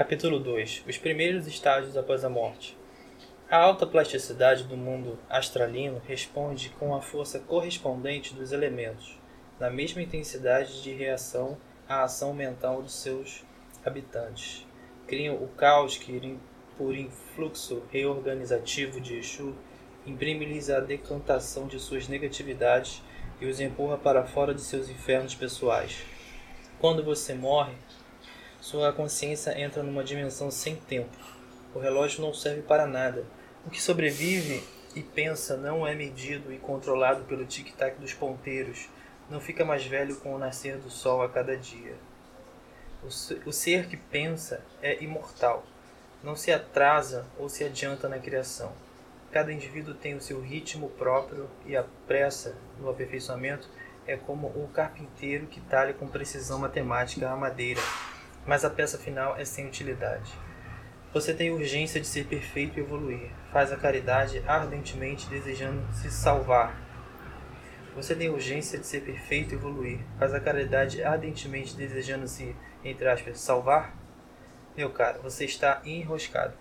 Capítulo 2 Os primeiros estágios após a morte. A alta plasticidade do mundo astralino responde com a força correspondente dos elementos, na mesma intensidade de reação à ação mental dos seus habitantes. Criam o caos que, por influxo reorganizativo de Exu, imprime-lhes a decantação de suas negatividades e os empurra para fora de seus infernos pessoais. Quando você morre, sua consciência entra numa dimensão sem tempo. O relógio não serve para nada. O que sobrevive e pensa não é medido e controlado pelo tic-tac dos ponteiros. Não fica mais velho com o nascer do sol a cada dia. O ser que pensa é imortal. Não se atrasa ou se adianta na criação. Cada indivíduo tem o seu ritmo próprio e a pressa no aperfeiçoamento é como o carpinteiro que talha com precisão matemática a madeira mas a peça final é sem utilidade. Você tem urgência de ser perfeito e evoluir. Faz a caridade ardentemente desejando se salvar. Você tem urgência de ser perfeito e evoluir. Faz a caridade ardentemente desejando se, entre aspas, salvar. Meu caro, você está enroscado.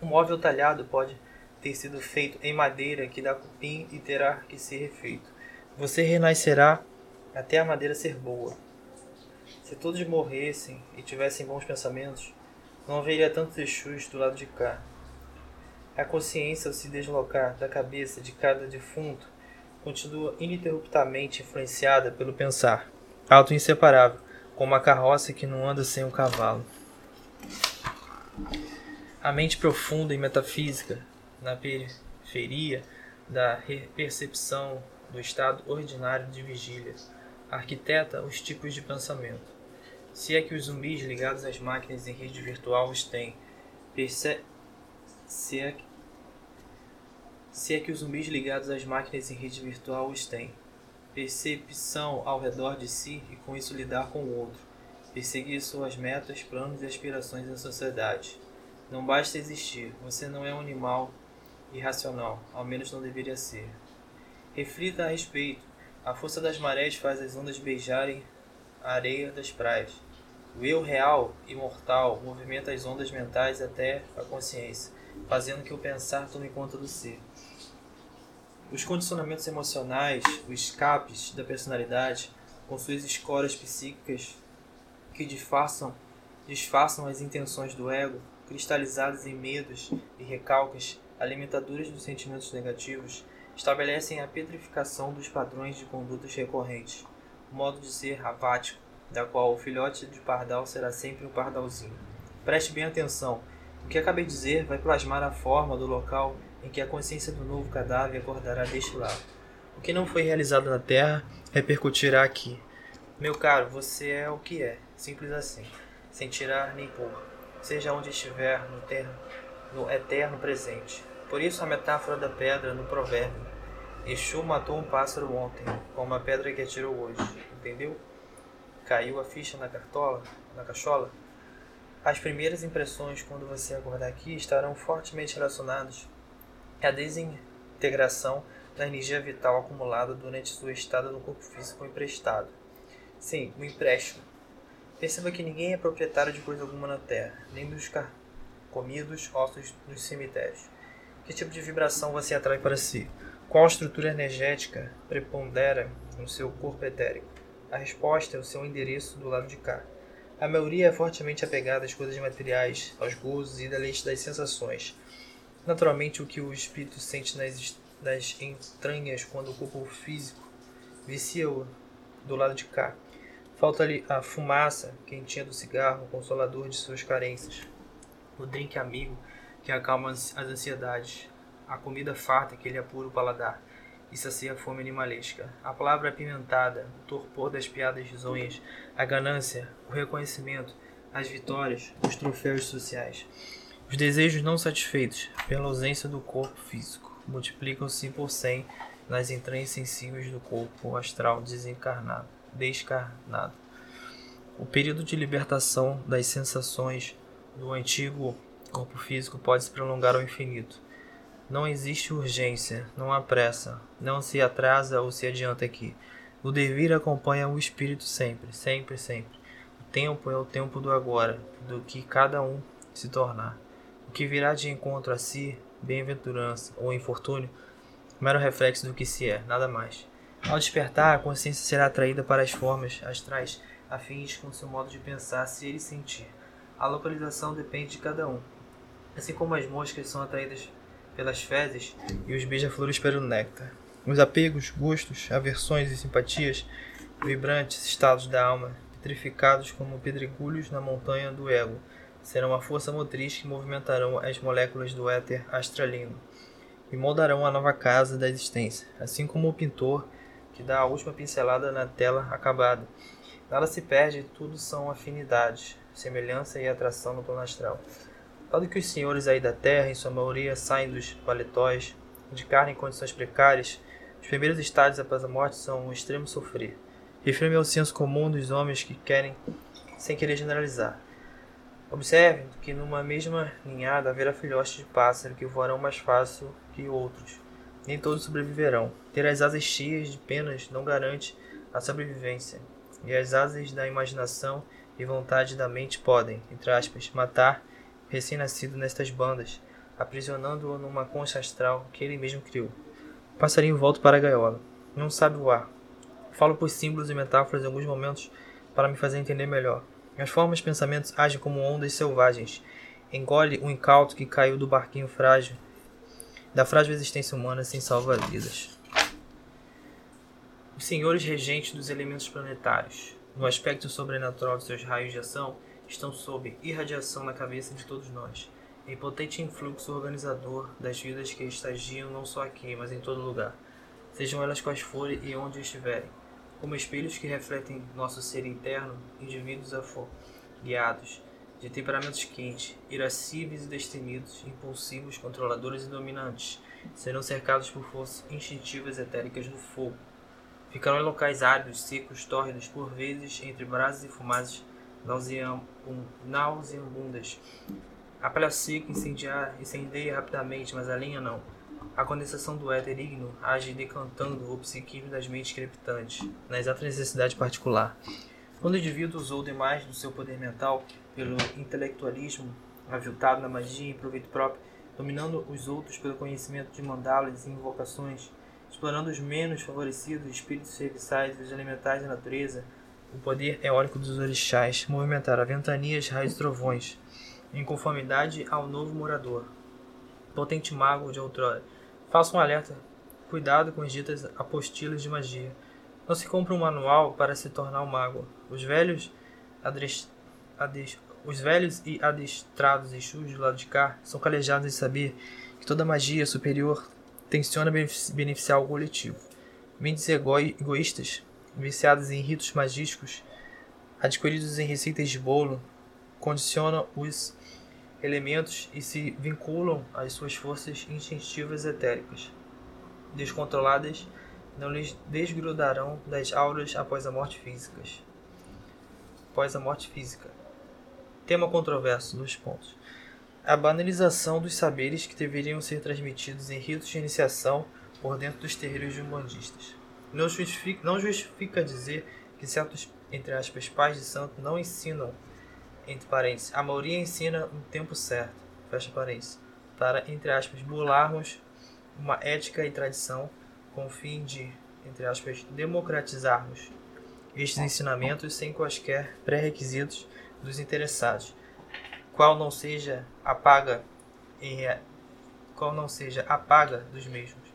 Um móvel talhado pode ter sido feito em madeira que dá cupim e terá que ser refeito. Você renascerá até a madeira ser boa. Se todos morressem e tivessem bons pensamentos, não haveria tantos Exus do lado de cá. A consciência, ao se deslocar da cabeça de cada defunto, continua ininterruptamente influenciada pelo pensar, alto e inseparável, como a carroça que não anda sem o um cavalo. A mente profunda e metafísica, na periferia da percepção do estado ordinário de vigília, arquiteta os tipos de pensamento se é que os zumbis ligados às máquinas em rede virtual os têm. Perce... Se, é que... Se é que os zumbis ligados às máquinas em rede virtual os têm. Percepção ao redor de si e com isso lidar com o outro. Perseguir suas metas, planos e aspirações na sociedade. Não basta existir, você não é um animal irracional, ao menos não deveria ser. Reflita a respeito. A força das marés faz as ondas beijarem a areia das praias. O eu real, imortal, movimenta as ondas mentais até a consciência, fazendo que o pensar tome conta do ser. Os condicionamentos emocionais, os escapes da personalidade, com suas escoras psíquicas que disfarçam, disfarçam as intenções do ego, cristalizadas em medos e recalques, alimentadoras dos sentimentos negativos, estabelecem a petrificação dos padrões de condutas recorrentes, o modo de ser avático, da qual o filhote de pardal será sempre um pardalzinho. Preste bem atenção. O que acabei de dizer vai plasmar a forma do local em que a consciência do novo cadáver acordará deste lado. O que não foi realizado na Terra repercutirá aqui. Meu caro, você é o que é, simples assim, sem tirar nem pôr, seja onde estiver no, no eterno presente. Por isso a metáfora da pedra no provérbio. Exu matou um pássaro ontem, com uma pedra que atirou hoje, entendeu? Caiu a ficha na cartola, na cachola, as primeiras impressões quando você acordar aqui estarão fortemente relacionadas à desintegração da energia vital acumulada durante sua estada no corpo físico emprestado. Sim, o empréstimo. Perceba que ninguém é proprietário de coisa alguma na Terra, nem dos comidos ossos nos cemitérios. Que tipo de vibração você atrai para si? Qual estrutura energética prepondera no seu corpo etérico? A resposta é o seu endereço do lado de cá. A maioria é fortemente apegada às coisas materiais, aos gozos e das sensações. Naturalmente, o que o espírito sente nas, nas entranhas quando o corpo físico vicia-o do lado de cá. Falta-lhe a fumaça quentinha do cigarro, consolador de suas carências. O drink amigo que acalma as ansiedades. A comida farta que lhe apura o paladar e sacia a fome animalesca. A palavra apimentada, o torpor das piadas risonhas, a ganância, o reconhecimento, as vitórias, os troféus sociais. Os desejos não satisfeitos pela ausência do corpo físico multiplicam-se por cem nas entranhas sensíveis do corpo astral desencarnado, descarnado. O período de libertação das sensações do antigo corpo físico pode se prolongar ao infinito não existe urgência, não há pressa, não se atrasa ou se adianta aqui. O devir acompanha o espírito sempre, sempre, sempre. O tempo é o tempo do agora, do que cada um se tornar. O que virá de encontro a si, bem-aventurança ou infortúnio, mero reflexo do que se é, nada mais. Ao despertar, a consciência será atraída para as formas astrais afins com seu modo de pensar, ser e sentir. A localização depende de cada um. Assim como as moscas são atraídas pelas fezes e os beija-flores pelo néctar. Os apegos, gostos, aversões e simpatias, vibrantes estados da alma, petrificados como pedregulhos na montanha do ego, serão a força motriz que movimentarão as moléculas do éter astralino e moldarão a nova casa da existência, assim como o pintor que dá a última pincelada na tela acabada. Nada se perde, tudo são afinidades, semelhança e atração no plano astral. Dado que os senhores aí da terra, em sua maioria, saem dos paletóis, de carne em condições precárias, os primeiros estádios após a morte são um extremo sofrer. Refiro-me ao senso comum dos homens que querem, sem querer generalizar. Observe que numa mesma ninhada haverá filhotes de pássaro que voarão mais fácil que outros. Nem todos sobreviverão. Ter as asas cheias de penas não garante a sobrevivência. E as asas da imaginação e vontade da mente podem, entre aspas, matar recém-nascido nestas bandas, aprisionando-o numa concha astral que ele mesmo criou. O passarinho volta para a gaiola. Não sabe voar. Falo por símbolos e metáforas em alguns momentos para me fazer entender melhor. As formas e pensamentos agem como ondas selvagens. Engole o incauto que caiu do barquinho frágil, da frágil existência humana sem salva-vidas. Os senhores regentes dos elementos planetários, no aspecto sobrenatural de seus raios de ação, estão sob irradiação na cabeça de todos nós, em potente influxo organizador das vidas que estagiam não só aqui, mas em todo lugar, sejam elas quais forem e onde estiverem, como espelhos que refletem nosso ser interno, indivíduos guiados, de temperamentos quentes, irascíveis e destemidos, impulsivos, controladores e dominantes, serão cercados por forças instintivas etéricas do fogo. Ficarão em locais áridos, secos, tórridos, por vezes entre brasas e fumaças nauseabundas. A palha seca incendiar, incendeia rapidamente, mas a lenha não. A condensação do éter ígneo age decantando o psiquismo das mentes crepitantes, na exata necessidade particular. Quando o indivíduo usou demais do seu poder mental pelo intelectualismo, aviltado na magia em proveito próprio, dominando os outros pelo conhecimento de mandalas e invocações, explorando os menos favorecidos, espíritos serviçais e os elementais da natureza, o poder eólico dos orixás movimentar ventanias, raios e trovões, em conformidade ao novo morador, potente mago de outrora. Faça um alerta, cuidado com as ditas apostilas de magia. Não se compra um manual para se tornar um mago. Os velhos, adres, adres, os velhos e adestrados Exus do lado de cá são calejados em saber que toda magia superior tenciona beneficiar o coletivo. Mentes egoístas, viciadas em ritos magísticos, adquiridos em receitas de bolo, condicionam os elementos e se vinculam às suas forças instintivas etéricas. Descontroladas, não lhes desgrudarão das auras após a morte física. Após a morte física. Tema controverso dos pontos. A banalização dos saberes que deveriam ser transmitidos em ritos de iniciação por dentro dos terreiros de umbandistas. Não justifica, não justifica dizer que certos, entre aspas, pais de santo não ensinam entre parênteses, a maioria ensina um tempo certo, fecha parênteses, para, entre aspas, burlarmos uma ética e tradição com o fim de, entre aspas, democratizarmos estes ensinamentos sem quaisquer pré-requisitos dos interessados, qual não seja a paga em qual não seja a paga dos mesmos.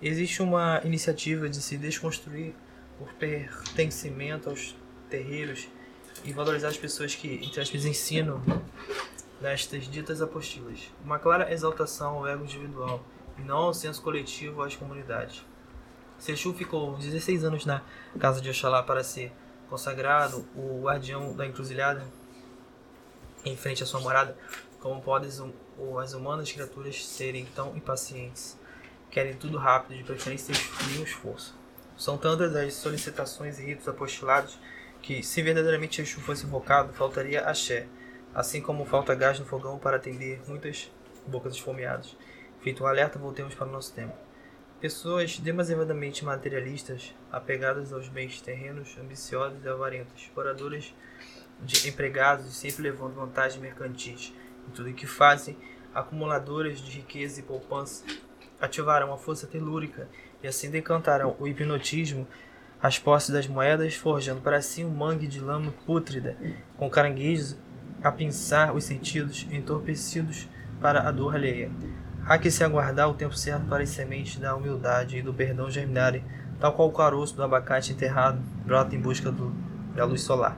Existe uma iniciativa de se desconstruir o pertencimento aos terreiros e valorizar as pessoas que, entre aspas, ensinam nestas ditas apostilas. Uma clara exaltação ao ego individual e não ao senso coletivo às comunidades. Sexu ficou 16 anos na casa de Oxalá para ser consagrado o guardião da encruzilhada em frente à sua morada. Como podem as humanas criaturas serem tão impacientes? Querem tudo rápido, de preferência sem esforço. São tantas as solicitações e ritos apostilados que, se verdadeiramente Exu fosse invocado, faltaria axé, assim como falta gás no fogão para atender muitas bocas esfomeadas. Feito um alerta, voltemos para o nosso tema. Pessoas demasiadamente materialistas, apegadas aos bens terrenos, ambiciosas e avarentas, oradoras de empregados e sempre levando vantagens mercantis em tudo o que fazem, acumuladoras de riqueza e poupança ativarão a força telúrica e assim decantarão o hipnotismo as posses das moedas, forjando para si um mangue de lama pútrida, com caranguejos a pinçar os sentidos, entorpecidos para a dor alheia. Há que se aguardar o tempo certo para as sementes da humildade e do perdão germinarem, tal qual o caroço do abacate enterrado brota em busca do, da luz solar.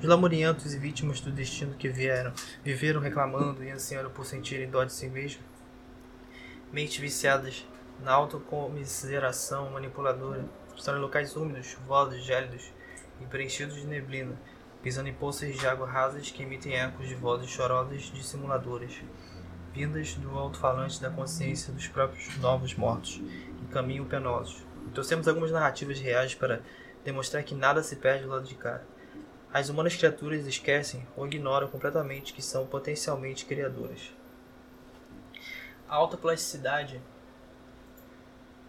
Os lamurientos e vítimas do destino que vieram, viveram reclamando e ansiando por sentirem dó de si mesmo, mentes viciadas na autocomiseração manipuladora, estão em locais úmidos, chuvosos, gélidos e preenchidos de neblina, pisando em poças de água rasas que emitem ecos de vozes chorosas dissimuladoras, vindas do alto-falante da consciência dos próprios novos mortos, em caminho penosos. Trouxemos algumas narrativas reais para demonstrar que nada se perde do lado de cá. As humanas criaturas esquecem ou ignoram completamente que são potencialmente criadoras. A alta plasticidade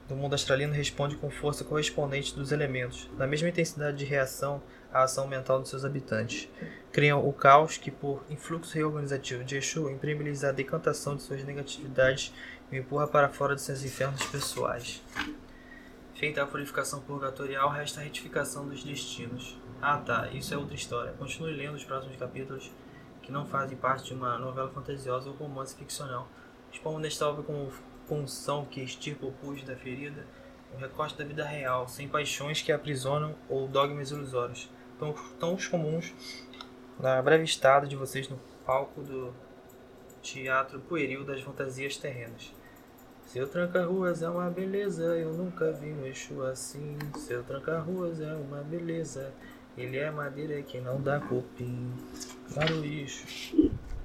do mundo astralino responde com força correspondente dos elementos, na mesma intensidade de reação à ação mental dos seus habitantes. Criam o caos que, por influxo reorganizativo de Exu, imprime-lhes a decantação de suas negatividades e empurra para fora de seus infernos pessoais. Feita a purificação purgatorial, resta a retificação dos destinos. Ah tá, isso é outra história. Continue lendo os próximos capítulos que não fazem parte de uma novela fantasiosa ou romance ficcional. Expondo nesta obra como punção que estirpa o pus da ferida, o recorte da vida real, sem paixões que aprisionam ou dogmas ilusórios, tão, tão comuns na breve estada de vocês no palco do teatro pueril das fantasias terrenas. Seu tranca-ruas é uma beleza, eu nunca vi um eixo assim. Seu tranca-ruas é uma beleza, ele é madeira que não dá cupim. Claro, eixo.